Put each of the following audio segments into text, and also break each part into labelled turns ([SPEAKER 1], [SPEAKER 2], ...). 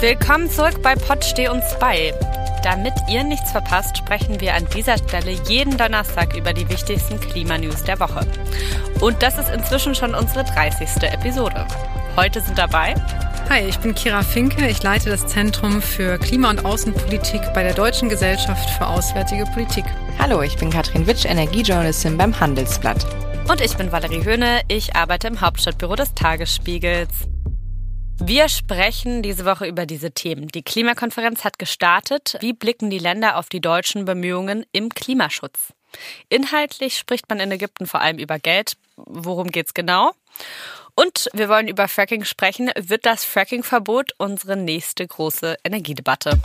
[SPEAKER 1] Willkommen zurück bei Pott Steh uns bei. Damit ihr nichts verpasst, sprechen wir an dieser Stelle jeden Donnerstag über die wichtigsten Klimanews der Woche. Und das ist inzwischen schon unsere 30. Episode. Heute sind dabei
[SPEAKER 2] Hi, ich bin Kira Finke. Ich leite das Zentrum für Klima- und Außenpolitik bei der Deutschen Gesellschaft für Auswärtige Politik.
[SPEAKER 3] Hallo, ich bin Katrin Witsch, Energiejournalistin beim Handelsblatt.
[SPEAKER 1] Und ich bin Valerie Höhne. Ich arbeite im Hauptstadtbüro des Tagesspiegels. Wir sprechen diese Woche über diese Themen. Die Klimakonferenz hat gestartet. Wie blicken die Länder auf die deutschen Bemühungen im Klimaschutz? Inhaltlich spricht man in Ägypten vor allem über Geld. Worum geht's genau? Und wir wollen über Fracking sprechen. Wird das Fracking-Verbot unsere nächste große Energiedebatte?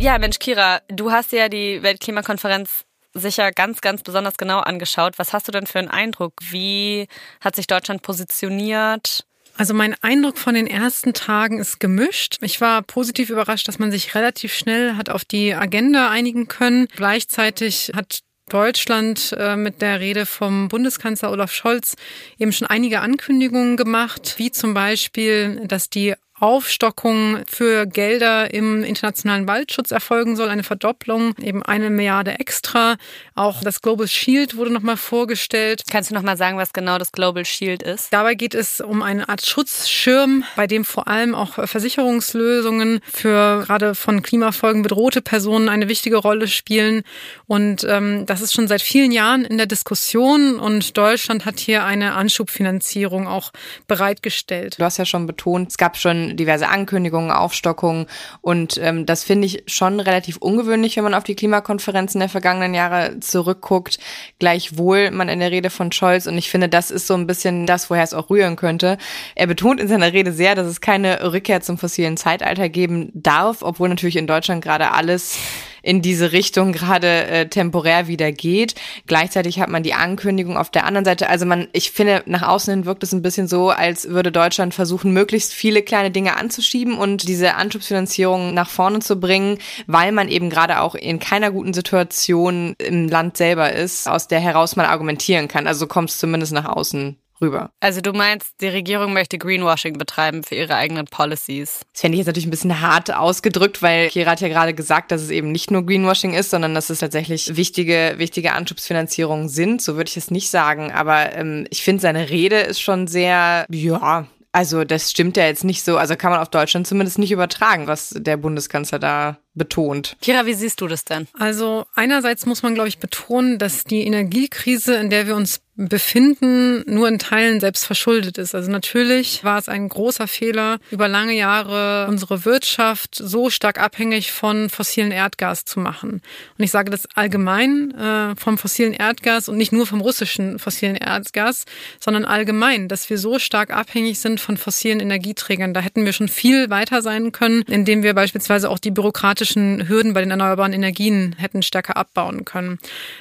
[SPEAKER 1] Ja, Mensch, Kira, du hast ja die Weltklimakonferenz sicher ganz, ganz besonders genau angeschaut. Was hast du denn für einen Eindruck? Wie hat sich Deutschland positioniert?
[SPEAKER 2] Also mein Eindruck von den ersten Tagen ist gemischt. Ich war positiv überrascht, dass man sich relativ schnell hat auf die Agenda einigen können. Gleichzeitig hat Deutschland äh, mit der Rede vom Bundeskanzler Olaf Scholz eben schon einige Ankündigungen gemacht, wie zum Beispiel, dass die Aufstockung für Gelder im internationalen Waldschutz erfolgen soll, eine Verdopplung, eben eine Milliarde extra. Auch das Global Shield wurde nochmal vorgestellt.
[SPEAKER 1] Kannst du nochmal sagen, was genau das Global Shield ist?
[SPEAKER 2] Dabei geht es um eine Art Schutzschirm, bei dem vor allem auch Versicherungslösungen für gerade von Klimafolgen bedrohte Personen eine wichtige Rolle spielen. Und ähm, das ist schon seit vielen Jahren in der Diskussion und Deutschland hat hier eine Anschubfinanzierung auch bereitgestellt.
[SPEAKER 3] Du hast ja schon betont, es gab schon diverse Ankündigungen, Aufstockungen. Und ähm, das finde ich schon relativ ungewöhnlich, wenn man auf die Klimakonferenzen der vergangenen Jahre zurückguckt. Gleichwohl man in der Rede von Scholz. Und ich finde, das ist so ein bisschen das, woher es auch rühren könnte. Er betont in seiner Rede sehr, dass es keine Rückkehr zum fossilen Zeitalter geben darf, obwohl natürlich in Deutschland gerade alles in diese Richtung gerade äh, temporär wieder geht. Gleichzeitig hat man die Ankündigung auf der anderen Seite. Also man, ich finde, nach außen hin wirkt es ein bisschen so, als würde Deutschland versuchen, möglichst viele kleine Dinge anzuschieben und diese Anschubsfinanzierung nach vorne zu bringen, weil man eben gerade auch in keiner guten Situation im Land selber ist, aus der heraus man argumentieren kann. Also kommt es zumindest nach außen rüber.
[SPEAKER 1] Also du meinst, die Regierung möchte Greenwashing betreiben für ihre eigenen Policies?
[SPEAKER 3] Das fände ich jetzt natürlich ein bisschen hart ausgedrückt, weil Kira hat ja gerade gesagt, dass es eben nicht nur Greenwashing ist, sondern dass es tatsächlich wichtige, wichtige Anschubsfinanzierungen sind. So würde ich es nicht sagen. Aber ähm, ich finde, seine Rede ist schon sehr, ja, also das stimmt ja jetzt nicht so, also kann man auf Deutschland zumindest nicht übertragen, was der Bundeskanzler da betont.
[SPEAKER 1] Kira, wie siehst du das denn?
[SPEAKER 2] Also einerseits muss man, glaube ich, betonen, dass die Energiekrise, in der wir uns befinden, nur in Teilen selbst verschuldet ist. Also natürlich war es ein großer Fehler, über lange Jahre unsere Wirtschaft so stark abhängig von fossilen Erdgas zu machen. Und ich sage das allgemein äh, vom fossilen Erdgas und nicht nur vom russischen fossilen Erdgas, sondern allgemein, dass wir so stark abhängig sind von fossilen Energieträgern. Da hätten wir schon viel weiter sein können, indem wir beispielsweise auch die bürokratischen Hürden bei den erneuerbaren Energien hätten stärker abbauen können.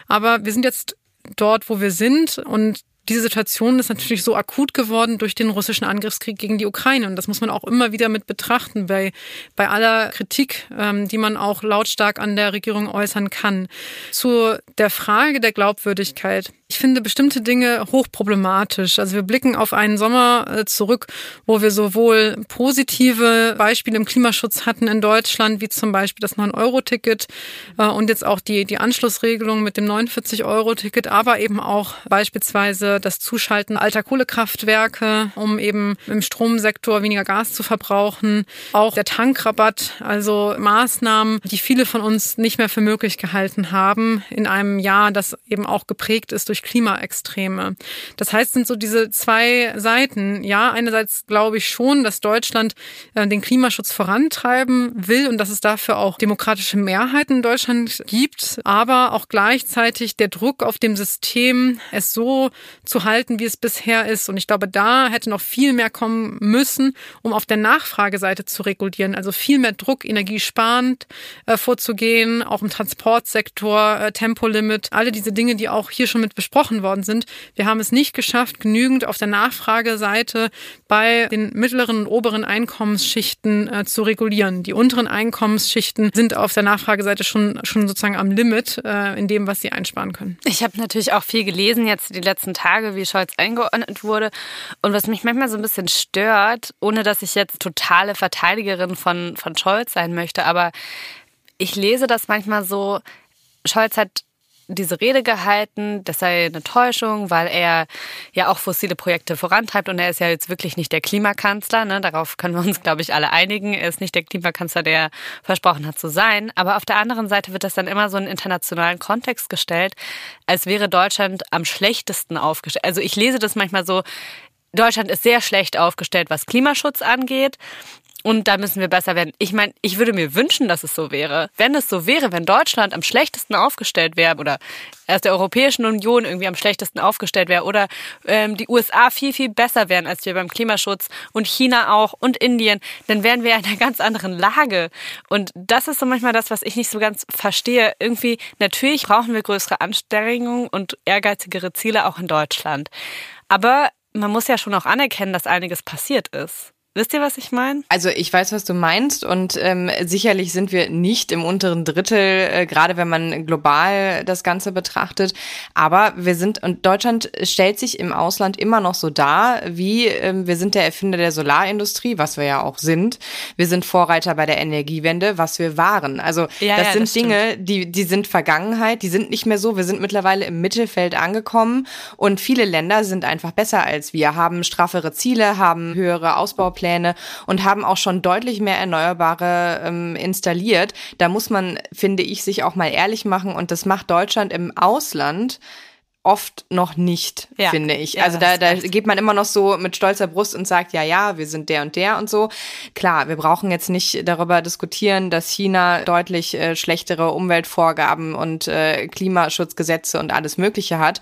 [SPEAKER 2] Aber wir sind jetzt dort, wo wir sind. Und diese Situation ist natürlich so akut geworden durch den russischen Angriffskrieg gegen die Ukraine. Und das muss man auch immer wieder mit betrachten bei, bei aller Kritik, ähm, die man auch lautstark an der Regierung äußern kann. Zu der Frage der Glaubwürdigkeit ich finde bestimmte Dinge hochproblematisch. Also wir blicken auf einen Sommer äh, zurück, wo wir sowohl positive Beispiele im Klimaschutz hatten in Deutschland, wie zum Beispiel das 9-Euro-Ticket äh, und jetzt auch die, die Anschlussregelung mit dem 49-Euro-Ticket, aber eben auch beispielsweise das Zuschalten alter Kohlekraftwerke, um eben im Stromsektor weniger Gas zu verbrauchen. Auch der Tankrabatt, also Maßnahmen, die viele von uns nicht mehr für möglich gehalten haben in einem Jahr, das eben auch geprägt ist durch durch Klimaextreme. Das heißt, sind so diese zwei Seiten. Ja, einerseits glaube ich schon, dass Deutschland äh, den Klimaschutz vorantreiben will und dass es dafür auch demokratische Mehrheiten in Deutschland gibt, aber auch gleichzeitig der Druck auf dem System, es so zu halten, wie es bisher ist. Und ich glaube, da hätte noch viel mehr kommen müssen, um auf der Nachfrageseite zu regulieren. Also viel mehr Druck, energiesparend äh, vorzugehen, auch im Transportsektor, äh, Tempolimit, alle diese Dinge, die auch hier schon mit besprochen versprochen worden sind. Wir haben es nicht geschafft, genügend auf der Nachfrageseite bei den mittleren und oberen Einkommensschichten äh, zu regulieren. Die unteren Einkommensschichten sind auf der Nachfrageseite schon, schon sozusagen am Limit äh, in dem, was sie einsparen können.
[SPEAKER 1] Ich habe natürlich auch viel gelesen jetzt die letzten Tage, wie Scholz eingeordnet wurde. Und was mich manchmal so ein bisschen stört, ohne dass ich jetzt totale Verteidigerin von, von Scholz sein möchte, aber ich lese das manchmal so, Scholz hat diese Rede gehalten, das sei eine Täuschung, weil er ja auch fossile Projekte vorantreibt und er ist ja jetzt wirklich nicht der Klimakanzler. Ne? Darauf können wir uns, glaube ich, alle einigen. Er ist nicht der Klimakanzler, der versprochen hat zu sein. Aber auf der anderen Seite wird das dann immer so in internationalen Kontext gestellt, als wäre Deutschland am schlechtesten aufgestellt. Also ich lese das manchmal so, Deutschland ist sehr schlecht aufgestellt, was Klimaschutz angeht. Und da müssen wir besser werden. Ich meine, ich würde mir wünschen, dass es so wäre. Wenn es so wäre, wenn Deutschland am schlechtesten aufgestellt wäre oder aus der Europäischen Union irgendwie am schlechtesten aufgestellt wäre oder ähm, die USA viel, viel besser wären als wir beim Klimaschutz und China auch und Indien, dann wären wir in einer ganz anderen Lage. Und das ist so manchmal das, was ich nicht so ganz verstehe. Irgendwie, natürlich brauchen wir größere Anstrengungen und ehrgeizigere Ziele auch in Deutschland. Aber man muss ja schon auch anerkennen, dass einiges passiert ist. Wisst ihr, was ich meine?
[SPEAKER 3] Also ich weiß, was du meinst und ähm, sicherlich sind wir nicht im unteren Drittel, äh, gerade wenn man global das Ganze betrachtet. Aber wir sind und Deutschland stellt sich im Ausland immer noch so dar, wie ähm, wir sind der Erfinder der Solarindustrie, was wir ja auch sind. Wir sind Vorreiter bei der Energiewende, was wir waren. Also ja, das ja, sind das Dinge, die die sind Vergangenheit, die sind nicht mehr so. Wir sind mittlerweile im Mittelfeld angekommen und viele Länder sind einfach besser als wir, haben straffere Ziele, haben höhere Ausbaupläne Pläne und haben auch schon deutlich mehr Erneuerbare ähm, installiert. Da muss man, finde ich, sich auch mal ehrlich machen und das macht Deutschland im Ausland oft noch nicht, ja. finde ich. Ja, also da, da geht man immer noch so mit stolzer Brust und sagt, ja, ja, wir sind der und der und so. Klar, wir brauchen jetzt nicht darüber diskutieren, dass China deutlich äh, schlechtere Umweltvorgaben und äh, Klimaschutzgesetze und alles Mögliche hat.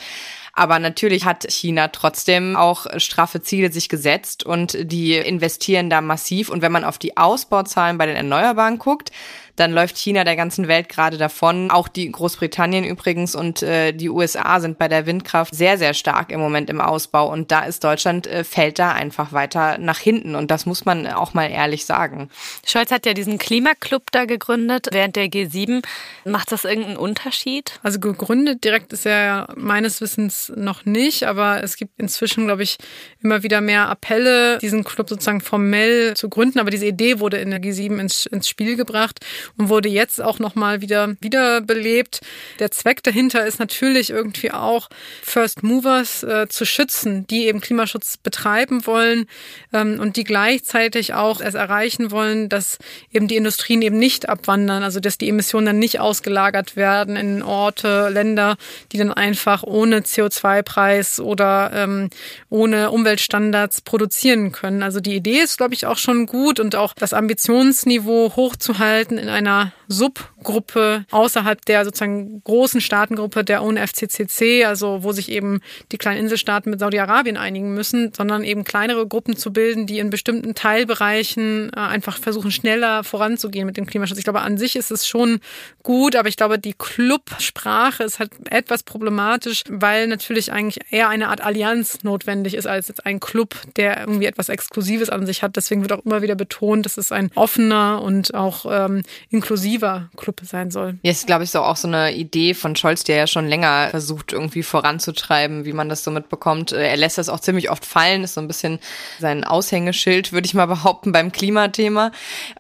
[SPEAKER 3] Aber natürlich hat China trotzdem auch straffe Ziele sich gesetzt und die investieren da massiv. Und wenn man auf die Ausbauzahlen bei den Erneuerbaren guckt, dann läuft China der ganzen Welt gerade davon. Auch die Großbritannien übrigens und äh, die USA sind bei der Windkraft sehr, sehr stark im Moment im Ausbau. Und da ist Deutschland, äh, fällt da einfach weiter nach hinten. Und das muss man auch mal ehrlich sagen.
[SPEAKER 1] Scholz hat ja diesen Klimaclub da gegründet während der G7. Macht das irgendeinen Unterschied?
[SPEAKER 2] Also gegründet direkt ist er meines Wissens noch nicht, aber es gibt inzwischen, glaube ich, immer wieder mehr Appelle, diesen Club sozusagen formell zu gründen. Aber diese Idee wurde in der G7 ins, ins Spiel gebracht und wurde jetzt auch nochmal wieder wiederbelebt. Der Zweck dahinter ist natürlich irgendwie auch First Movers äh, zu schützen, die eben Klimaschutz betreiben wollen ähm, und die gleichzeitig auch es erreichen wollen, dass eben die Industrien eben nicht abwandern, also dass die Emissionen dann nicht ausgelagert werden in Orte, Länder, die dann einfach ohne CO2-Preis oder ähm, ohne Umweltstandards produzieren können. Also die Idee ist, glaube ich, auch schon gut und auch das Ambitionsniveau hochzuhalten in einer Subgruppe außerhalb der sozusagen großen Staatengruppe der UNFCCC, also wo sich eben die kleinen Inselstaaten mit Saudi-Arabien einigen müssen, sondern eben kleinere Gruppen zu bilden, die in bestimmten Teilbereichen äh, einfach versuchen, schneller voranzugehen mit dem Klimaschutz. Ich glaube, an sich ist es schon gut, aber ich glaube, die Clubsprache ist halt etwas problematisch, weil natürlich eigentlich eher eine Art Allianz notwendig ist als jetzt ein Club, der irgendwie etwas Exklusives an sich hat. Deswegen wird auch immer wieder betont, dass es ein offener und auch ähm, inklusiver Club sein soll.
[SPEAKER 3] Ist, glaube ich, so auch so eine Idee von Scholz, der ja schon länger versucht, irgendwie voranzutreiben, wie man das so mitbekommt. Äh, er lässt das auch ziemlich oft fallen, ist so ein bisschen sein Aushängeschild, würde ich mal behaupten, beim Klimathema.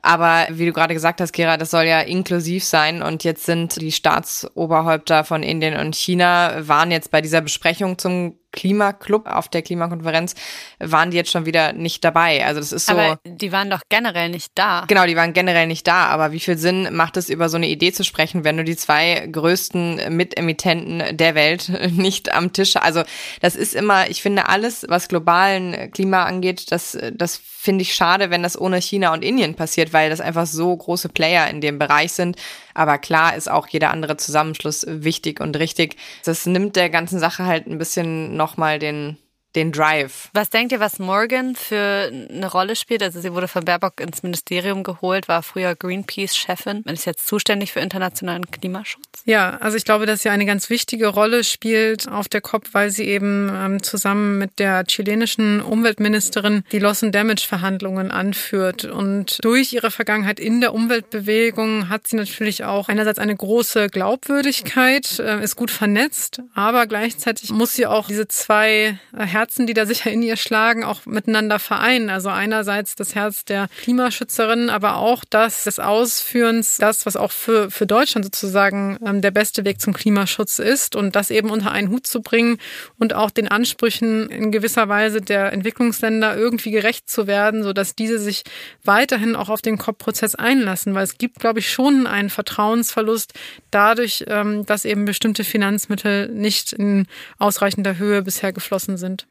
[SPEAKER 3] Aber wie du gerade gesagt hast, Gera, das soll ja inklusiv sein. Und jetzt sind die Staatsoberhäupter von Indien und China, waren jetzt bei dieser Besprechung zum Klimaclub auf der Klimakonferenz waren die jetzt schon wieder nicht dabei. Also das ist so.
[SPEAKER 1] Aber die waren doch generell nicht da.
[SPEAKER 3] Genau, die waren generell nicht da. Aber wie viel Sinn macht es, über so eine Idee zu sprechen, wenn du die zwei größten Mitemittenten der Welt nicht am Tisch? Also das ist immer, ich finde alles, was globalen Klima angeht, das, das finde ich schade, wenn das ohne China und Indien passiert, weil das einfach so große Player in dem Bereich sind. Aber klar ist auch jeder andere Zusammenschluss wichtig und richtig. Das nimmt der ganzen Sache halt ein bisschen nochmal den den Drive.
[SPEAKER 1] Was denkt ihr, was Morgan für eine Rolle spielt? Also sie wurde von Baerbock ins Ministerium geholt, war früher Greenpeace-Chefin und ist jetzt zuständig für internationalen Klimaschutz.
[SPEAKER 2] Ja, also ich glaube, dass sie eine ganz wichtige Rolle spielt auf der COP, weil sie eben ähm, zusammen mit der chilenischen Umweltministerin die Loss and Damage Verhandlungen anführt. Und durch ihre Vergangenheit in der Umweltbewegung hat sie natürlich auch einerseits eine große Glaubwürdigkeit, äh, ist gut vernetzt, aber gleichzeitig muss sie auch diese zwei äh, Herzen, die da sicher in ihr schlagen, auch miteinander vereinen. Also einerseits das Herz der Klimaschützerin, aber auch das des Ausführens, das, was auch für, für Deutschland sozusagen ähm, der beste Weg zum Klimaschutz ist und das eben unter einen Hut zu bringen und auch den Ansprüchen in gewisser Weise der Entwicklungsländer irgendwie gerecht zu werden, so dass diese sich weiterhin auch auf den COP-Prozess einlassen, weil es gibt, glaube ich, schon einen Vertrauensverlust dadurch, ähm, dass eben bestimmte Finanzmittel nicht in ausreichender Höhe bisher geflossen sind.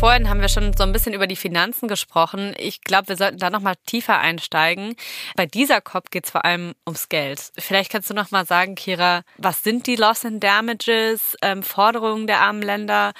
[SPEAKER 1] Vorhin haben wir schon so ein bisschen über die Finanzen gesprochen. Ich glaube, wir sollten da noch mal tiefer einsteigen. Bei dieser COP geht es vor allem ums Geld. Vielleicht kannst du noch mal sagen, Kira, was sind die Loss and Damages, ähm, Forderungen der armen Länder?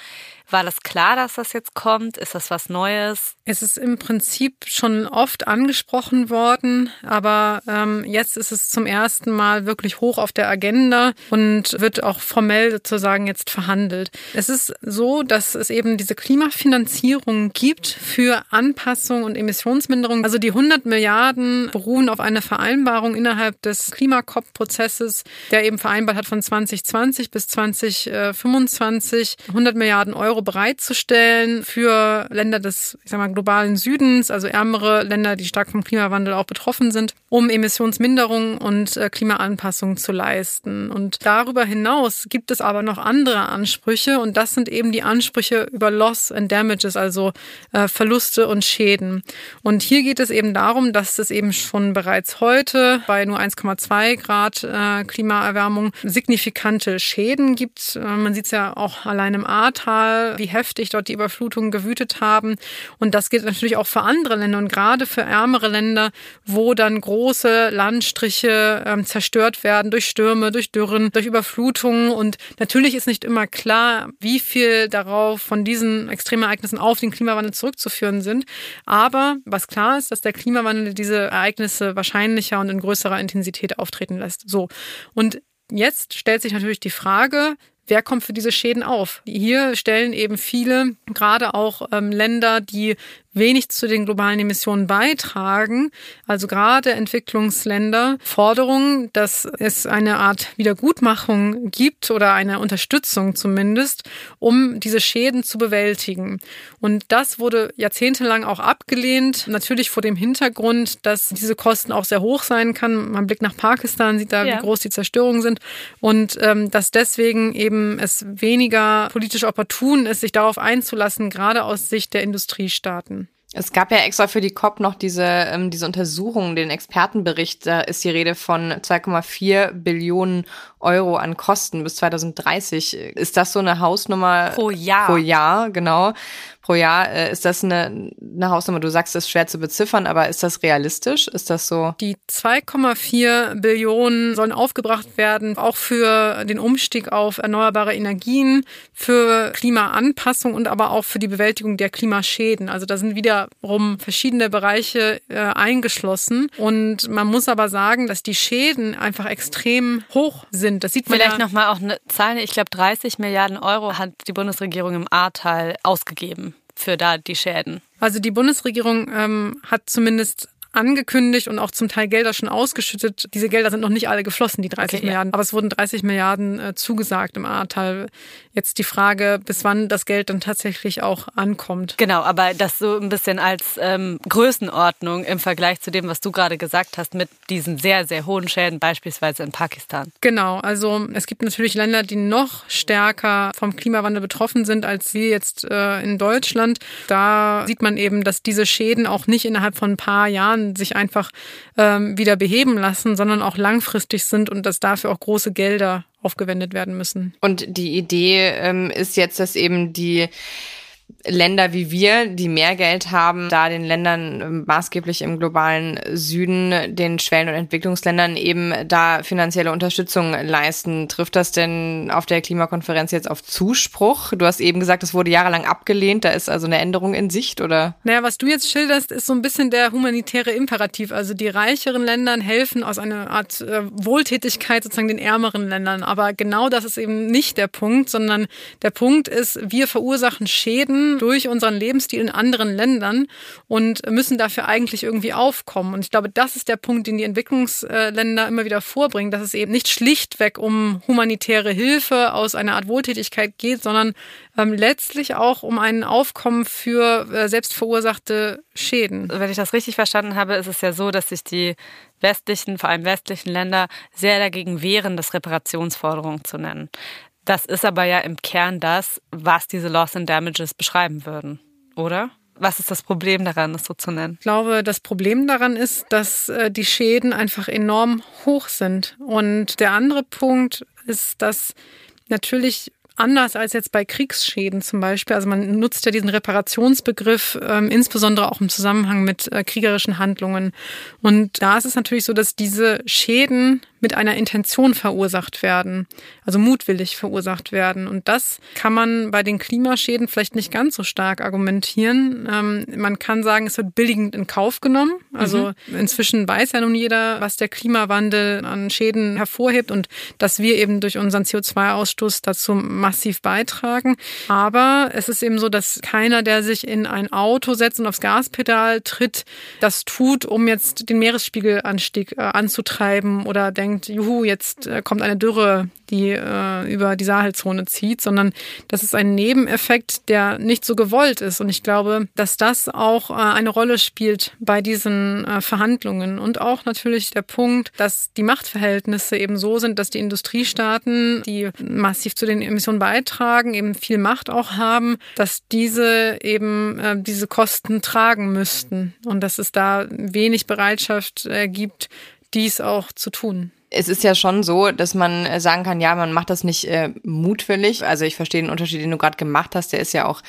[SPEAKER 1] War das klar, dass das jetzt kommt? Ist das was Neues?
[SPEAKER 2] Es ist im Prinzip schon oft angesprochen worden, aber ähm, jetzt ist es zum ersten Mal wirklich hoch auf der Agenda und wird auch formell sozusagen jetzt verhandelt. Es ist so, dass es eben diese Klimafinanzierung gibt für Anpassung und Emissionsminderung. Also die 100 Milliarden beruhen auf einer Vereinbarung innerhalb des Klimakop-Prozesses, der eben vereinbart hat von 2020 bis 2025 100 Milliarden Euro Euro bereitzustellen für Länder des, ich sag mal, globalen Südens, also ärmere Länder, die stark vom Klimawandel auch betroffen sind, um Emissionsminderung und äh, Klimaanpassung zu leisten. Und darüber hinaus gibt es aber noch andere Ansprüche und das sind eben die Ansprüche über Loss and Damages, also äh, Verluste und Schäden. Und hier geht es eben darum, dass es eben schon bereits heute bei nur 1,2 Grad äh, Klimaerwärmung signifikante Schäden gibt. man sieht es ja auch allein im Ahrtal, wie heftig dort die Überflutungen gewütet haben. Und das gilt natürlich auch für andere Länder und gerade für ärmere Länder, wo dann große Landstriche ähm, zerstört werden durch Stürme, durch Dürren, durch Überflutungen. Und natürlich ist nicht immer klar, wie viel darauf von diesen Extremereignissen auf den Klimawandel zurückzuführen sind. Aber was klar ist, dass der Klimawandel diese Ereignisse wahrscheinlicher und in größerer Intensität auftreten lässt. So. Und Jetzt stellt sich natürlich die Frage, wer kommt für diese Schäden auf? Hier stellen eben viele, gerade auch ähm, Länder, die wenig zu den globalen Emissionen beitragen, also gerade Entwicklungsländer, Forderungen, dass es eine Art Wiedergutmachung gibt oder eine Unterstützung zumindest, um diese Schäden zu bewältigen. Und das wurde jahrzehntelang auch abgelehnt, natürlich vor dem Hintergrund, dass diese Kosten auch sehr hoch sein kann. Man blickt nach Pakistan, sieht da, ja. wie groß die Zerstörungen sind und ähm, dass deswegen eben es weniger politisch opportun ist, sich darauf einzulassen, gerade aus Sicht der Industriestaaten.
[SPEAKER 3] Es gab ja extra für die COP noch diese, ähm, diese Untersuchung, den Expertenbericht. Da ist die Rede von 2,4 Billionen Euro an Kosten bis 2030. Ist das so eine Hausnummer?
[SPEAKER 1] Pro Jahr.
[SPEAKER 3] Pro Jahr, genau pro Jahr. Äh, ist das eine, eine Hausnummer? Du sagst, es ist schwer zu beziffern, aber ist das realistisch? Ist das so?
[SPEAKER 2] Die 2,4 Billionen sollen aufgebracht werden, auch für den Umstieg auf erneuerbare Energien, für Klimaanpassung und aber auch für die Bewältigung der Klimaschäden. Also da sind wiederum verschiedene Bereiche äh, eingeschlossen. Und man muss aber sagen, dass die Schäden einfach extrem hoch sind. Das sieht man
[SPEAKER 1] Vielleicht
[SPEAKER 2] ja
[SPEAKER 1] nochmal auch eine Zahl. Ich glaube, 30 Milliarden Euro hat die Bundesregierung im Ahrtal ausgegeben für da die Schäden?
[SPEAKER 2] Also die Bundesregierung ähm, hat zumindest angekündigt und auch zum Teil Gelder schon ausgeschüttet. Diese Gelder sind noch nicht alle geflossen, die 30 okay, Milliarden. Ja. Aber es wurden 30 Milliarden äh, zugesagt im Ahrtal. Jetzt die Frage, bis wann das Geld dann tatsächlich auch ankommt.
[SPEAKER 1] Genau, aber das so ein bisschen als ähm, Größenordnung im Vergleich zu dem, was du gerade gesagt hast, mit diesen sehr, sehr hohen Schäden, beispielsweise in Pakistan.
[SPEAKER 2] Genau, also es gibt natürlich Länder, die noch stärker vom Klimawandel betroffen sind als wir jetzt äh, in Deutschland. Da sieht man eben, dass diese Schäden auch nicht innerhalb von ein paar Jahren Jahren sich einfach ähm, wieder beheben lassen, sondern auch langfristig sind und dass dafür auch große Gelder aufgewendet werden müssen.
[SPEAKER 3] Und die Idee ähm, ist jetzt, dass eben die Länder wie wir, die mehr Geld haben, da den Ländern maßgeblich im globalen Süden, den Schwellen- und Entwicklungsländern eben da finanzielle Unterstützung leisten. Trifft das denn auf der Klimakonferenz jetzt auf Zuspruch? Du hast eben gesagt, es wurde jahrelang abgelehnt, da ist also eine Änderung in Sicht, oder?
[SPEAKER 2] Naja, was du jetzt schilderst, ist so ein bisschen der humanitäre Imperativ. Also die reicheren Ländern helfen aus einer Art äh, Wohltätigkeit sozusagen den ärmeren Ländern. Aber genau das ist eben nicht der Punkt, sondern der Punkt ist, wir verursachen Schäden, durch unseren Lebensstil in anderen Ländern und müssen dafür eigentlich irgendwie aufkommen. Und ich glaube, das ist der Punkt, den die Entwicklungsländer immer wieder vorbringen, dass es eben nicht schlichtweg um humanitäre Hilfe aus einer Art Wohltätigkeit geht, sondern ähm, letztlich auch um ein Aufkommen für äh, selbstverursachte Schäden.
[SPEAKER 1] Wenn ich das richtig verstanden habe, ist es ja so, dass sich die westlichen, vor allem westlichen Länder sehr dagegen wehren, das Reparationsforderung zu nennen. Das ist aber ja im Kern das, was diese Loss and Damages beschreiben würden, oder? Was ist das Problem daran, das so zu nennen?
[SPEAKER 2] Ich glaube, das Problem daran ist, dass äh, die Schäden einfach enorm hoch sind. Und der andere Punkt ist, dass natürlich anders als jetzt bei Kriegsschäden zum Beispiel. Also man nutzt ja diesen Reparationsbegriff ähm, insbesondere auch im Zusammenhang mit äh, kriegerischen Handlungen. Und da ist es natürlich so, dass diese Schäden mit einer Intention verursacht werden, also mutwillig verursacht werden. Und das kann man bei den Klimaschäden vielleicht nicht ganz so stark argumentieren. Ähm, man kann sagen, es wird billigend in Kauf genommen. Also mhm. inzwischen weiß ja nun jeder, was der Klimawandel an Schäden hervorhebt und dass wir eben durch unseren CO2-Ausstoß dazu massiv beitragen. Aber es ist eben so, dass keiner, der sich in ein Auto setzt und aufs Gaspedal tritt, das tut, um jetzt den Meeresspiegelanstieg äh, anzutreiben oder denkt, juhu, jetzt äh, kommt eine Dürre, die äh, über die Sahelzone zieht, sondern das ist ein Nebeneffekt, der nicht so gewollt ist. Und ich glaube, dass das auch äh, eine Rolle spielt bei diesen äh, Verhandlungen. Und auch natürlich der Punkt, dass die Machtverhältnisse eben so sind, dass die Industriestaaten, die massiv zu den Emissionen beitragen, eben viel Macht auch haben, dass diese eben äh, diese Kosten tragen müssten. Und dass es da wenig Bereitschaft äh, gibt, dies auch zu tun
[SPEAKER 3] es ist ja schon so, dass man äh, sagen kann, ja, man macht das nicht äh, mutwillig. Also ich verstehe den Unterschied, den du gerade gemacht hast, der ist ja auch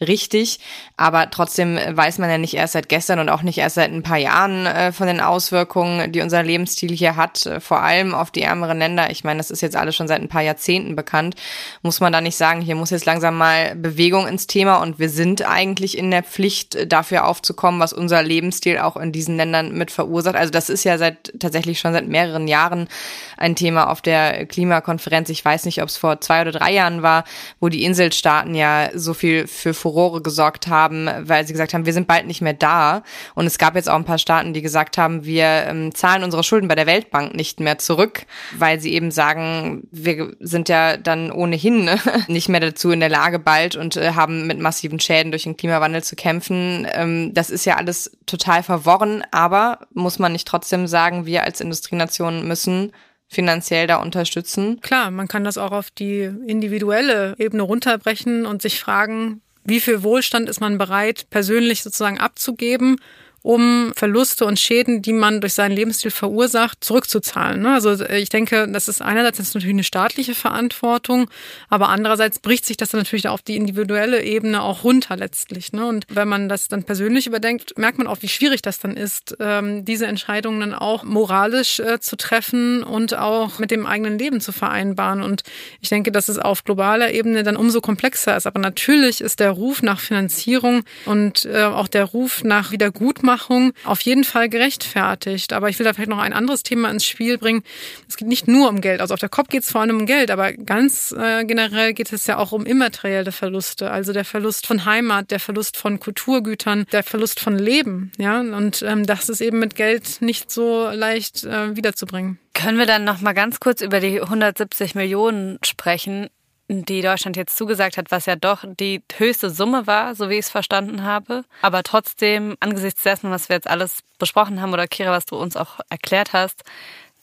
[SPEAKER 3] richtig. Aber trotzdem weiß man ja nicht erst seit gestern und auch nicht erst seit ein paar Jahren äh, von den Auswirkungen, die unser Lebensstil hier hat, äh, vor allem auf die ärmeren Länder. Ich meine, das ist jetzt alles schon seit ein paar Jahrzehnten bekannt. Muss man da nicht sagen, hier muss jetzt langsam mal Bewegung ins Thema und wir sind eigentlich in der Pflicht, äh, dafür aufzukommen, was unser Lebensstil auch in diesen Ländern mit verursacht. Also das ist ja seit tatsächlich schon seit mehreren Jahren ein Thema auf der Klimakonferenz. Ich weiß nicht, ob es vor zwei oder drei Jahren war, wo die Inselstaaten ja so viel für Furore gesorgt haben, weil sie gesagt haben, wir sind bald nicht mehr da. Und es gab jetzt auch ein paar Staaten, die gesagt haben, wir ähm, zahlen unsere Schulden bei der Weltbank nicht mehr zurück, weil sie eben sagen, wir sind ja dann ohnehin ne, nicht mehr dazu in der Lage bald und äh, haben mit massiven Schäden durch den Klimawandel zu kämpfen. Ähm, das ist ja alles total verworren, aber muss man nicht trotzdem sagen, wir als Industrienation müssen finanziell da unterstützen?
[SPEAKER 2] Klar, man kann das auch auf die individuelle Ebene runterbrechen und sich fragen, wie viel Wohlstand ist man bereit, persönlich sozusagen abzugeben um Verluste und Schäden, die man durch seinen Lebensstil verursacht, zurückzuzahlen. Ne? Also äh, ich denke, das ist einerseits das ist natürlich eine staatliche Verantwortung, aber andererseits bricht sich das dann natürlich auf die individuelle Ebene auch runter letztlich. Ne? Und wenn man das dann persönlich überdenkt, merkt man auch, wie schwierig das dann ist, ähm, diese Entscheidungen dann auch moralisch äh, zu treffen und auch mit dem eigenen Leben zu vereinbaren. Und ich denke, dass es auf globaler Ebene dann umso komplexer ist. Aber natürlich ist der Ruf nach Finanzierung und äh, auch der Ruf nach Wiedergutmachung Wiedergutmachung auf jeden Fall gerechtfertigt. Aber ich will da vielleicht noch ein anderes Thema ins Spiel bringen. Es geht nicht nur um Geld. Also auf der Kopf geht es vor allem um Geld, aber ganz äh, generell geht es ja auch um immaterielle Verluste. Also der Verlust von Heimat, der Verlust von Kulturgütern, der Verlust von Leben. Ja, und ähm, das ist eben mit Geld nicht so leicht äh, wiederzubringen.
[SPEAKER 1] Können wir dann noch mal ganz kurz über die 170 Millionen sprechen? Die Deutschland jetzt zugesagt hat, was ja doch die höchste Summe war, so wie ich es verstanden habe. Aber trotzdem, angesichts dessen, was wir jetzt alles besprochen haben, oder Kira, was du uns auch erklärt hast,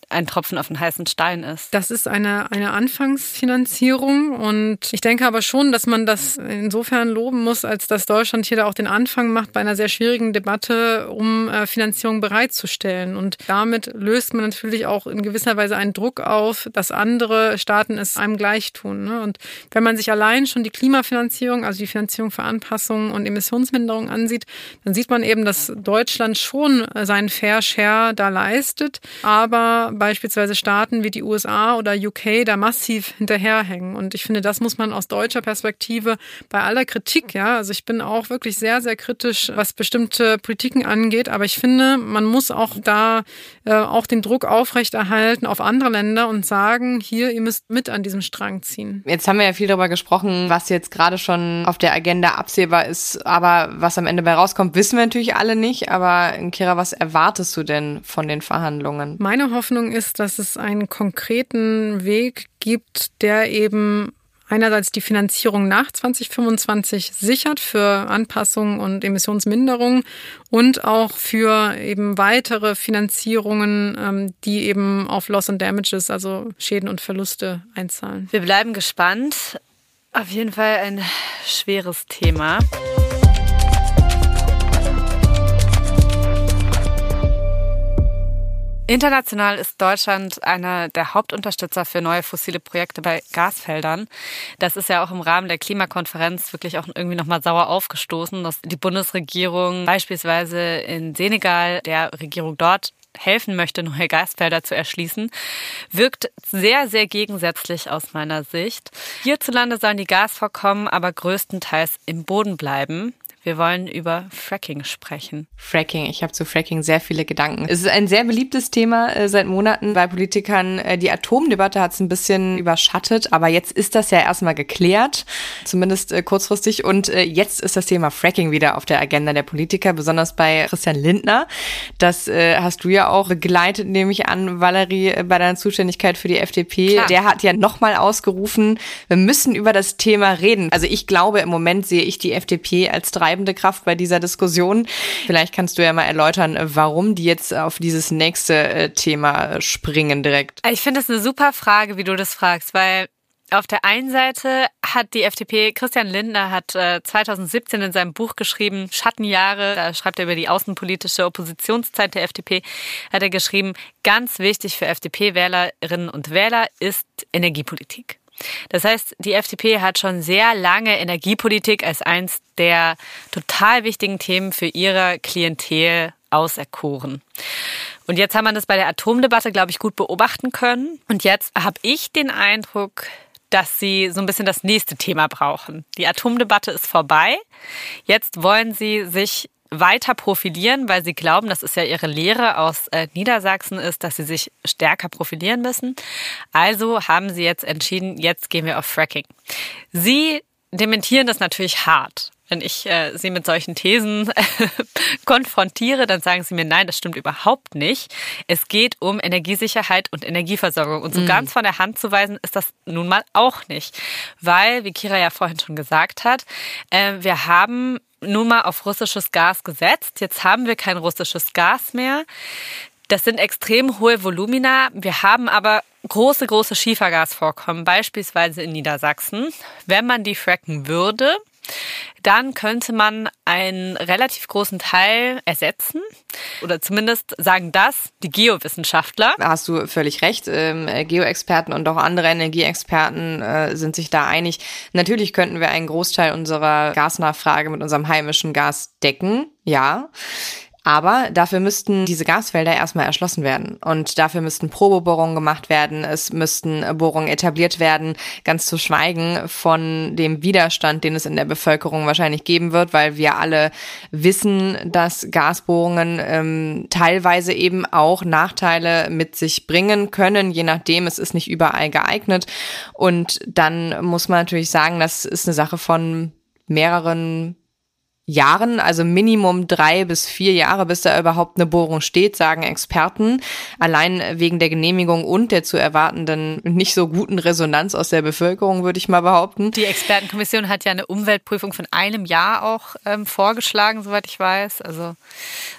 [SPEAKER 1] ein Tropfen auf den heißen Stein ist.
[SPEAKER 2] Das ist eine, eine Anfangsfinanzierung und ich denke aber schon, dass man das insofern loben muss, als dass Deutschland hier da auch den Anfang macht bei einer sehr schwierigen Debatte, um äh, Finanzierung bereitzustellen. Und damit löst man natürlich auch in gewisser Weise einen Druck auf, dass andere Staaten es einem gleich tun. Ne? Und wenn man sich allein schon die Klimafinanzierung, also die Finanzierung für Anpassungen und Emissionsminderung ansieht, dann sieht man eben, dass Deutschland schon seinen Fair Share da leistet, aber beispielsweise Staaten wie die USA oder UK da massiv hinterherhängen. Und ich finde, das muss man aus deutscher Perspektive bei aller Kritik, ja, also ich bin auch wirklich sehr, sehr kritisch, was bestimmte Politiken angeht, aber ich finde, man muss auch da äh, auch den Druck aufrechterhalten auf andere Länder und sagen, hier, ihr müsst mit an diesem Strang ziehen.
[SPEAKER 3] Jetzt haben wir ja viel darüber gesprochen, was jetzt gerade schon auf der Agenda absehbar ist, aber was am Ende bei rauskommt, wissen wir natürlich alle nicht. Aber Kira, was erwartest du denn von den Verhandlungen?
[SPEAKER 2] Meine Hoffnung ist, dass es einen konkreten Weg gibt, der eben einerseits die Finanzierung nach 2025 sichert für Anpassungen und Emissionsminderung und auch für eben weitere Finanzierungen, ähm, die eben auf Loss and Damages, also Schäden und Verluste einzahlen.
[SPEAKER 1] Wir bleiben gespannt. Auf jeden Fall ein schweres Thema. International ist Deutschland einer der Hauptunterstützer für neue fossile Projekte bei Gasfeldern. Das ist ja auch im Rahmen der Klimakonferenz wirklich auch irgendwie nochmal sauer aufgestoßen, dass die Bundesregierung beispielsweise in Senegal der Regierung dort helfen möchte, neue Gasfelder zu erschließen, wirkt sehr, sehr gegensätzlich aus meiner Sicht. Hierzulande sollen die Gasvorkommen aber größtenteils im Boden bleiben. Wir wollen über Fracking sprechen.
[SPEAKER 3] Fracking, ich habe zu Fracking sehr viele Gedanken. Es ist ein sehr beliebtes Thema äh, seit Monaten bei Politikern. Äh, die Atomdebatte hat es ein bisschen überschattet, aber jetzt ist das ja erstmal geklärt, zumindest äh, kurzfristig. Und jetzt ist das Thema Fracking wieder auf der Agenda der Politiker, besonders bei Christian Lindner. Das hast du ja auch begleitet, nehme ich an, Valerie, bei deiner Zuständigkeit für die FDP. Klar. Der hat ja nochmal ausgerufen, wir müssen über das Thema reden. Also ich glaube, im Moment sehe ich die FDP als drei treibende Kraft bei dieser Diskussion. Vielleicht kannst du ja mal erläutern, warum die jetzt auf dieses nächste äh, Thema springen direkt.
[SPEAKER 1] Ich finde es eine super Frage, wie du das fragst, weil auf der einen Seite hat die FDP, Christian Lindner hat 2017 äh, in seinem Buch geschrieben, Schattenjahre, da schreibt er über die außenpolitische Oppositionszeit der FDP, hat er geschrieben, ganz wichtig für FDP-Wählerinnen und Wähler ist Energiepolitik. Das heißt, die FDP hat schon sehr lange Energiepolitik als eins der total wichtigen Themen für ihre Klientel auserkoren. Und jetzt haben wir das bei der Atomdebatte, glaube ich, gut beobachten können. Und jetzt habe ich den Eindruck, dass sie so ein bisschen das nächste Thema brauchen. Die Atomdebatte ist vorbei. Jetzt wollen sie sich weiter profilieren, weil sie glauben, das ist ja ihre Lehre aus äh, Niedersachsen ist, dass sie sich stärker profilieren müssen. Also haben sie jetzt entschieden, jetzt gehen wir auf Fracking. Sie dementieren das natürlich hart. Wenn ich äh, sie mit solchen Thesen konfrontiere, dann sagen sie mir, nein, das stimmt überhaupt nicht. Es geht um Energiesicherheit und Energieversorgung. Und so mhm. ganz von der Hand zu weisen, ist das nun mal auch nicht. Weil, wie Kira ja vorhin schon gesagt hat, äh, wir haben nun mal auf russisches Gas gesetzt. Jetzt haben wir kein russisches Gas mehr. Das sind extrem hohe Volumina. Wir haben aber große, große Schiefergasvorkommen, beispielsweise in Niedersachsen. Wenn man die fracken würde, dann könnte man einen relativ großen Teil ersetzen. Oder zumindest sagen das die Geowissenschaftler.
[SPEAKER 3] Hast du völlig recht. Ähm, Geoexperten und auch andere Energieexperten äh, sind sich da einig. Natürlich könnten wir einen Großteil unserer Gasnachfrage mit unserem heimischen Gas decken. Ja. Aber dafür müssten diese Gasfelder erstmal erschlossen werden. Und dafür müssten Probebohrungen gemacht werden. Es müssten Bohrungen etabliert werden. Ganz zu schweigen von dem Widerstand, den es in der Bevölkerung wahrscheinlich geben wird, weil wir alle wissen, dass Gasbohrungen ähm, teilweise eben auch Nachteile mit sich bringen können. Je nachdem, es ist nicht überall geeignet. Und dann muss man natürlich sagen, das ist eine Sache von mehreren Jahren, also Minimum drei bis vier Jahre, bis da überhaupt eine Bohrung steht, sagen Experten. Allein wegen der Genehmigung und der zu erwartenden nicht so guten Resonanz aus der Bevölkerung, würde ich mal behaupten.
[SPEAKER 1] Die Expertenkommission hat ja eine Umweltprüfung von einem Jahr auch ähm, vorgeschlagen, soweit ich weiß. Also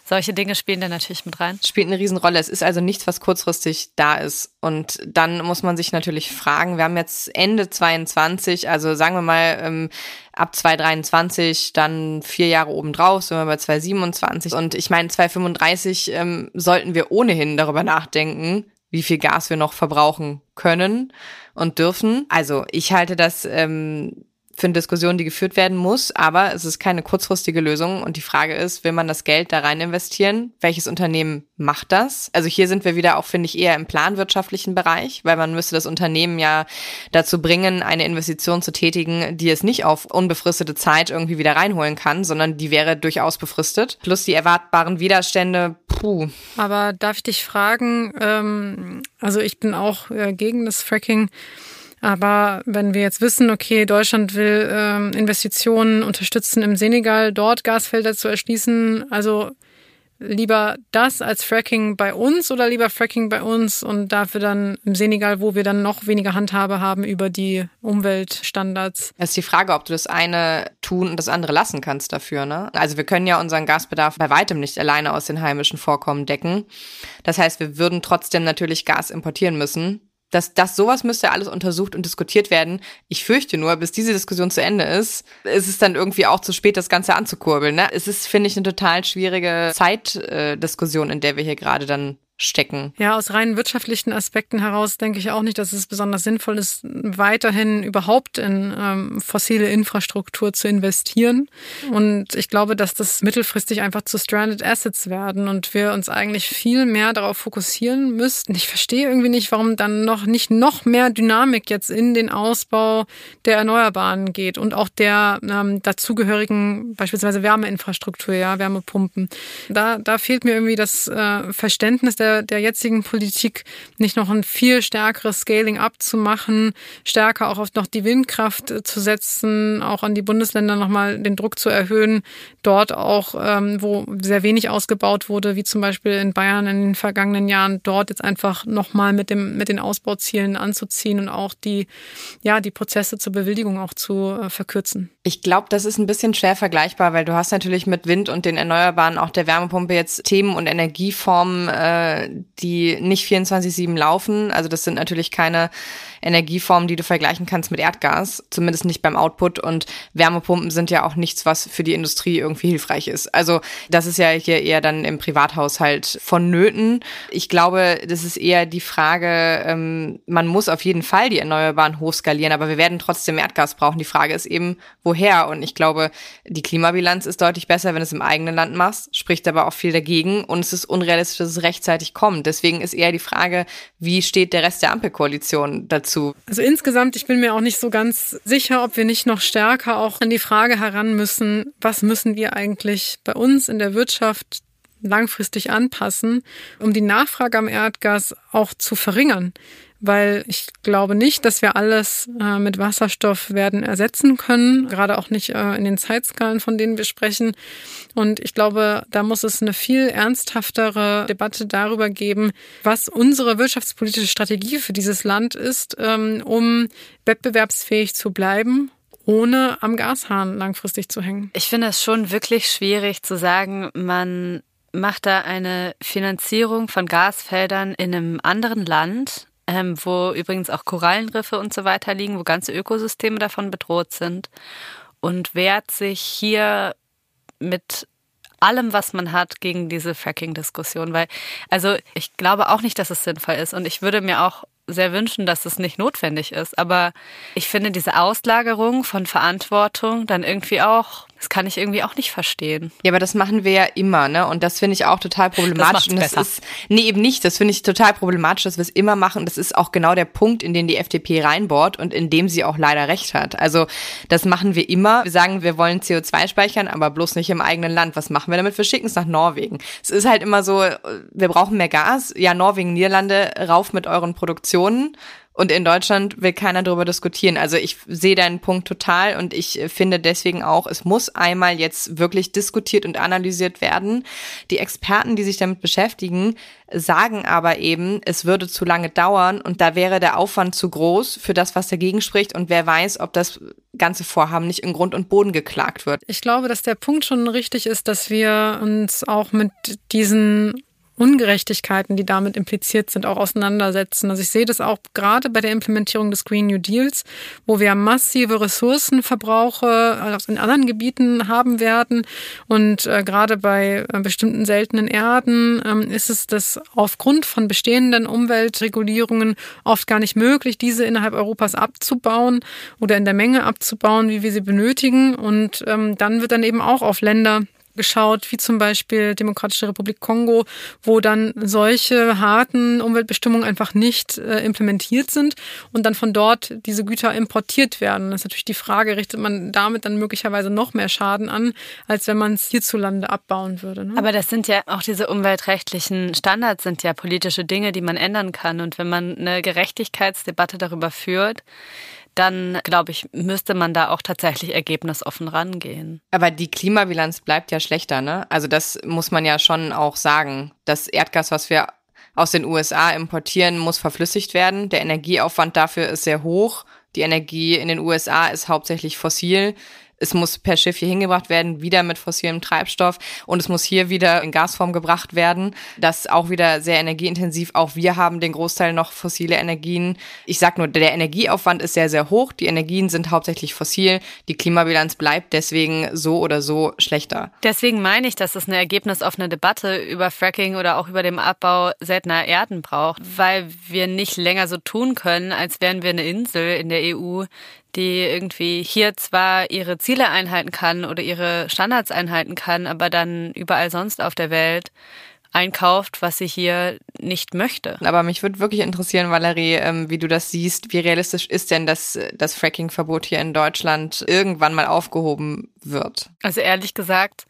[SPEAKER 1] solche Dinge spielen da natürlich mit rein.
[SPEAKER 3] Spielt eine Riesenrolle. Es ist also nichts, was kurzfristig da ist. Und dann muss man sich natürlich fragen, wir haben jetzt Ende 22, also sagen wir mal, ähm, ab 2023 dann vier Jahre obendrauf, sind wir bei 2027. Und ich meine, 2035 ähm, sollten wir ohnehin darüber nachdenken, wie viel Gas wir noch verbrauchen können und dürfen. Also ich halte das ähm, für eine Diskussion, die geführt werden muss, aber es ist keine kurzfristige Lösung. Und die Frage ist, will man das Geld da rein investieren? Welches Unternehmen macht das? Also hier sind wir wieder auch, finde ich, eher im planwirtschaftlichen Bereich, weil man müsste das Unternehmen ja dazu bringen, eine Investition zu tätigen, die es nicht auf unbefristete Zeit irgendwie wieder reinholen kann, sondern die wäre durchaus befristet. Plus die erwartbaren Widerstände, puh.
[SPEAKER 2] Aber darf ich dich fragen, ähm, also ich bin auch äh, gegen das Fracking. Aber wenn wir jetzt wissen, okay, Deutschland will ähm, Investitionen unterstützen im Senegal, dort Gasfelder zu erschließen, also lieber das als Fracking bei uns oder lieber Fracking bei uns und dafür dann im Senegal, wo wir dann noch weniger Handhabe haben über die Umweltstandards?
[SPEAKER 3] Es ist die Frage, ob du das eine tun und das andere lassen kannst dafür. Ne? Also wir können ja unseren Gasbedarf bei weitem nicht alleine aus den heimischen Vorkommen decken. Das heißt, wir würden trotzdem natürlich Gas importieren müssen dass das sowas müsste alles untersucht und diskutiert werden. Ich fürchte nur, bis diese Diskussion zu Ende ist, ist es dann irgendwie auch zu spät, das Ganze anzukurbeln. Ne? Es ist, finde ich, eine total schwierige Zeitdiskussion, in der wir hier gerade dann stecken.
[SPEAKER 2] Ja, aus rein wirtschaftlichen Aspekten heraus denke ich auch nicht, dass es besonders sinnvoll ist, weiterhin überhaupt in ähm, fossile Infrastruktur zu investieren. Und ich glaube, dass das mittelfristig einfach zu Stranded Assets werden und wir uns eigentlich viel mehr darauf fokussieren müssten. Ich verstehe irgendwie nicht, warum dann noch nicht noch mehr Dynamik jetzt in den Ausbau der Erneuerbaren geht und auch der ähm, dazugehörigen beispielsweise Wärmeinfrastruktur, ja, Wärmepumpen. Da, da fehlt mir irgendwie das äh, Verständnis der der, der jetzigen Politik nicht noch ein viel stärkeres Scaling-up zu machen, stärker auch auf noch die Windkraft äh, zu setzen, auch an die Bundesländer nochmal den Druck zu erhöhen, dort auch, ähm, wo sehr wenig ausgebaut wurde, wie zum Beispiel in Bayern in den vergangenen Jahren, dort jetzt einfach nochmal mit dem, mit den Ausbauzielen anzuziehen und auch die, ja, die Prozesse zur Bewilligung auch zu äh, verkürzen.
[SPEAKER 3] Ich glaube, das ist ein bisschen schwer vergleichbar, weil du hast natürlich mit Wind und den Erneuerbaren auch der Wärmepumpe jetzt Themen und Energieformen, äh, die nicht 24-7 laufen. Also das sind natürlich keine Energieformen, die du vergleichen kannst mit Erdgas, zumindest nicht beim Output. Und Wärmepumpen sind ja auch nichts, was für die Industrie irgendwie hilfreich ist. Also das ist ja hier eher dann im Privathaushalt vonnöten. Ich glaube, das ist eher die Frage, ähm, man muss auf jeden Fall die Erneuerbaren hochskalieren, aber wir werden trotzdem Erdgas brauchen. Die Frage ist eben, woher? Und ich glaube, die Klimabilanz ist deutlich besser, wenn du es im eigenen Land machst, spricht aber auch viel dagegen und es ist unrealistisch, dass es rechtzeitig kommt. Deswegen ist eher die Frage, wie steht der Rest der Ampelkoalition dazu? Dazu?
[SPEAKER 2] Also insgesamt, ich bin mir auch nicht so ganz sicher, ob wir nicht noch stärker auch an die Frage heran müssen, was müssen wir eigentlich bei uns in der Wirtschaft langfristig anpassen, um die Nachfrage am Erdgas auch zu verringern weil ich glaube nicht, dass wir alles äh, mit Wasserstoff werden ersetzen können, gerade auch nicht äh, in den Zeitskalen, von denen wir sprechen. Und ich glaube, da muss es eine viel ernsthaftere Debatte darüber geben, was unsere wirtschaftspolitische Strategie für dieses Land ist, ähm, um wettbewerbsfähig zu bleiben ohne am Gashahn langfristig zu hängen.
[SPEAKER 1] Ich finde es schon wirklich schwierig zu sagen, man macht da eine Finanzierung von Gasfeldern in einem anderen Land ähm, wo übrigens auch Korallenriffe und so weiter liegen, wo ganze Ökosysteme davon bedroht sind und wehrt sich hier mit allem, was man hat, gegen diese Fracking-Diskussion. Weil, also ich glaube auch nicht, dass es sinnvoll ist. Und ich würde mir auch sehr wünschen, dass es nicht notwendig ist. Aber ich finde diese Auslagerung von Verantwortung dann irgendwie auch das kann ich irgendwie auch nicht verstehen.
[SPEAKER 3] Ja, aber das machen wir ja immer, ne? Und das finde ich auch total problematisch. Das, das ist, nee, eben nicht. Das finde ich total problematisch, dass wir es immer machen. Das ist auch genau der Punkt, in den die FDP reinbohrt und in dem sie auch leider recht hat. Also, das machen wir immer. Wir sagen, wir wollen CO2 speichern, aber bloß nicht im eigenen Land. Was machen wir damit? Wir schicken es nach Norwegen. Es ist halt immer so, wir brauchen mehr Gas. Ja, Norwegen, Niederlande, rauf mit euren Produktionen Sanktionen und in Deutschland will keiner darüber diskutieren. Also ich sehe deinen Punkt total und ich finde deswegen auch, es muss einmal jetzt wirklich diskutiert und analysiert werden. Die Experten, die sich damit beschäftigen, sagen aber eben, es würde zu lange dauern und da wäre der Aufwand zu groß für das, was dagegen spricht und wer weiß, ob das ganze Vorhaben nicht in Grund und Boden geklagt wird.
[SPEAKER 2] Ich glaube, dass der Punkt schon richtig ist, dass wir uns auch mit diesen Ungerechtigkeiten, die damit impliziert sind, auch auseinandersetzen. Also ich sehe das auch gerade bei der Implementierung des Green New Deals, wo wir massive Ressourcenverbrauche in anderen Gebieten haben werden. Und äh, gerade bei äh, bestimmten seltenen Erden ähm, ist es das aufgrund von bestehenden Umweltregulierungen oft gar nicht möglich, diese innerhalb Europas abzubauen oder in der Menge abzubauen, wie wir sie benötigen. Und ähm, dann wird dann eben auch auf Länder geschaut, wie zum Beispiel Demokratische Republik Kongo, wo dann solche harten Umweltbestimmungen einfach nicht äh, implementiert sind und dann von dort diese Güter importiert werden. Das ist natürlich die Frage, richtet man damit dann möglicherweise noch mehr Schaden an, als wenn man es hierzulande abbauen würde. Ne?
[SPEAKER 1] Aber das sind ja auch diese umweltrechtlichen Standards, sind ja politische Dinge, die man ändern kann. Und wenn man eine Gerechtigkeitsdebatte darüber führt, dann glaube ich, müsste man da auch tatsächlich ergebnisoffen rangehen.
[SPEAKER 3] Aber die Klimabilanz bleibt ja schlechter, ne? Also das muss man ja schon auch sagen. Das Erdgas, was wir aus den USA importieren, muss verflüssigt werden. Der Energieaufwand dafür ist sehr hoch. Die Energie in den USA ist hauptsächlich fossil es muss per Schiff hier hingebracht werden, wieder mit fossilem Treibstoff und es muss hier wieder in Gasform gebracht werden. Das auch wieder sehr energieintensiv. Auch wir haben den Großteil noch fossile Energien. Ich sag nur, der Energieaufwand ist sehr, sehr hoch. Die Energien sind hauptsächlich fossil. Die Klimabilanz bleibt deswegen so oder so schlechter.
[SPEAKER 1] Deswegen meine ich, dass es eine ergebnisoffene Debatte über Fracking oder auch über den Abbau seltener Erden braucht, weil wir nicht länger so tun können, als wären wir eine Insel in der EU, die irgendwie hier zwar ihre Ziele einhalten kann oder ihre Standards einhalten kann, aber dann überall sonst auf der Welt einkauft, was sie hier nicht möchte.
[SPEAKER 3] Aber mich würde wirklich interessieren, Valerie, ähm, wie du das siehst. Wie realistisch ist denn, dass das Fracking-Verbot hier in Deutschland irgendwann mal aufgehoben wird?
[SPEAKER 1] Also ehrlich gesagt,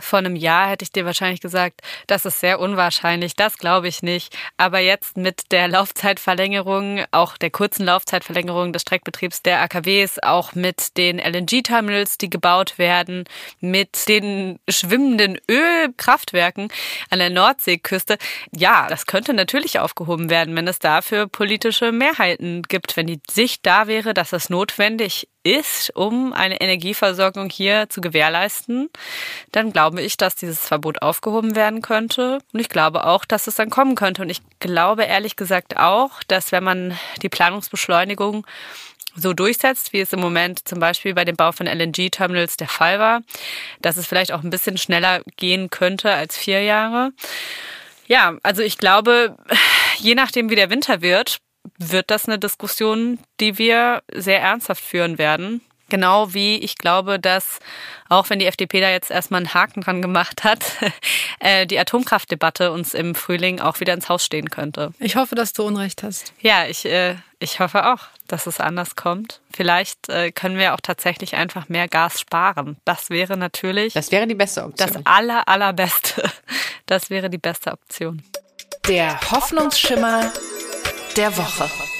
[SPEAKER 1] vor einem Jahr hätte ich dir wahrscheinlich gesagt, das ist sehr unwahrscheinlich, das glaube ich nicht. Aber jetzt mit der Laufzeitverlängerung, auch der kurzen Laufzeitverlängerung des Streckbetriebs der AKWs, auch mit den LNG-Terminals, die gebaut werden, mit den schwimmenden Ölkraftwerken an der Nordseeküste, ja, das könnte natürlich aufgehoben werden, wenn es dafür politische Mehrheiten gibt, wenn die Sicht da wäre, dass es notwendig ist, um eine Energieversorgung hier zu gewährleisten, dann glaube ich, dass dieses Verbot aufgehoben werden könnte. Und ich glaube auch, dass es dann kommen könnte. Und ich glaube ehrlich gesagt auch, dass wenn man die Planungsbeschleunigung so durchsetzt, wie es im Moment zum Beispiel bei dem Bau von LNG-Terminals der Fall war, dass es vielleicht auch ein bisschen schneller gehen könnte als vier Jahre. Ja, also ich glaube, je nachdem, wie der Winter wird, wird das eine Diskussion, die wir sehr ernsthaft führen werden. Genau wie ich glaube, dass auch wenn die FDP da jetzt erstmal einen Haken dran gemacht hat, äh, die Atomkraftdebatte uns im Frühling auch wieder ins Haus stehen könnte.
[SPEAKER 2] Ich hoffe, dass du Unrecht hast.
[SPEAKER 1] Ja, ich, äh, ich hoffe auch, dass es anders kommt. Vielleicht äh, können wir auch tatsächlich einfach mehr Gas sparen. Das wäre natürlich.
[SPEAKER 3] Das wäre die beste Option.
[SPEAKER 1] Das aller, allerbeste. Das wäre die beste Option.
[SPEAKER 4] Der Hoffnungsschimmer der Woche.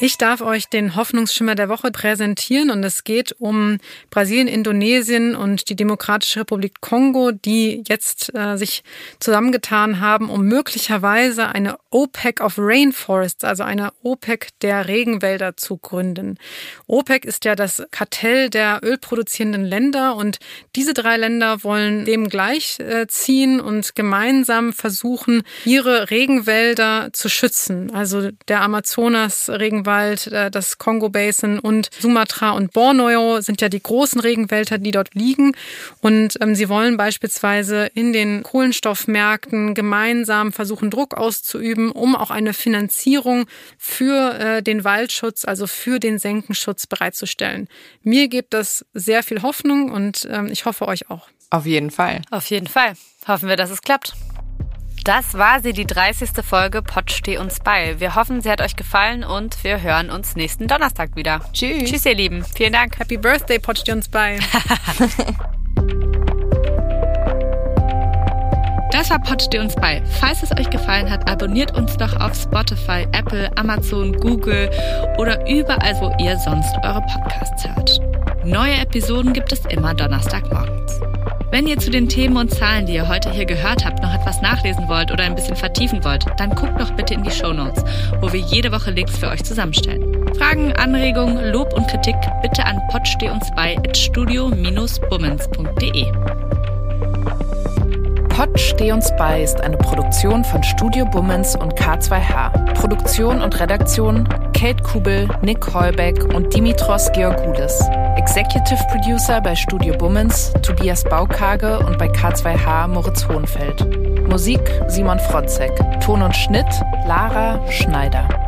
[SPEAKER 2] Ich darf euch den Hoffnungsschimmer der Woche präsentieren und es geht um Brasilien, Indonesien und die Demokratische Republik Kongo, die jetzt äh, sich zusammengetan haben, um möglicherweise eine OPEC of Rainforests, also eine OPEC der Regenwälder zu gründen. OPEC ist ja das Kartell der ölproduzierenden Länder und diese drei Länder wollen dem gleichziehen und gemeinsam versuchen, ihre Regenwälder zu schützen. Also der Amazonas-Regenwald Regenwald, äh, das Kongo Basin und Sumatra und Borneo sind ja die großen Regenwälder, die dort liegen. Und ähm, sie wollen beispielsweise in den Kohlenstoffmärkten gemeinsam versuchen, Druck auszuüben, um auch eine Finanzierung für äh, den Waldschutz, also für den Senkenschutz bereitzustellen. Mir gibt das sehr viel Hoffnung und ähm, ich hoffe euch auch.
[SPEAKER 3] Auf jeden Fall.
[SPEAKER 1] Auf jeden Fall. Hoffen wir, dass es klappt. Das war sie, die 30. Folge Pott steh uns bei. Wir hoffen, sie hat euch gefallen und wir hören uns nächsten Donnerstag wieder.
[SPEAKER 3] Tschüss.
[SPEAKER 1] Tschüss, ihr Lieben. Vielen Dank.
[SPEAKER 2] Happy Birthday, Pott steh uns bei.
[SPEAKER 1] Das war Pod Steh uns bei. Falls es euch gefallen hat, abonniert uns doch auf Spotify, Apple, Amazon, Google oder überall, wo ihr sonst eure Podcasts hört. Neue Episoden gibt es immer Donnerstagmorgens. Wenn ihr zu den Themen und Zahlen, die ihr heute hier gehört habt, noch etwas nachlesen wollt oder ein bisschen vertiefen wollt, dann guckt doch bitte in die Show Notes, wo wir jede Woche Links für euch zusammenstellen. Fragen, Anregungen, Lob und Kritik bitte an podsteh-uns-bei-studio-bummens.de.
[SPEAKER 4] Pod Steh uns bei ist eine Produktion von Studio Bummens und K2H. Produktion und Redaktion Kate Kubel, Nick Heubeck und Dimitros Georgoulis. Executive Producer bei Studio Bummens Tobias Baukage und bei K2H Moritz Hohenfeld. Musik Simon Frotzek. Ton und Schnitt Lara Schneider.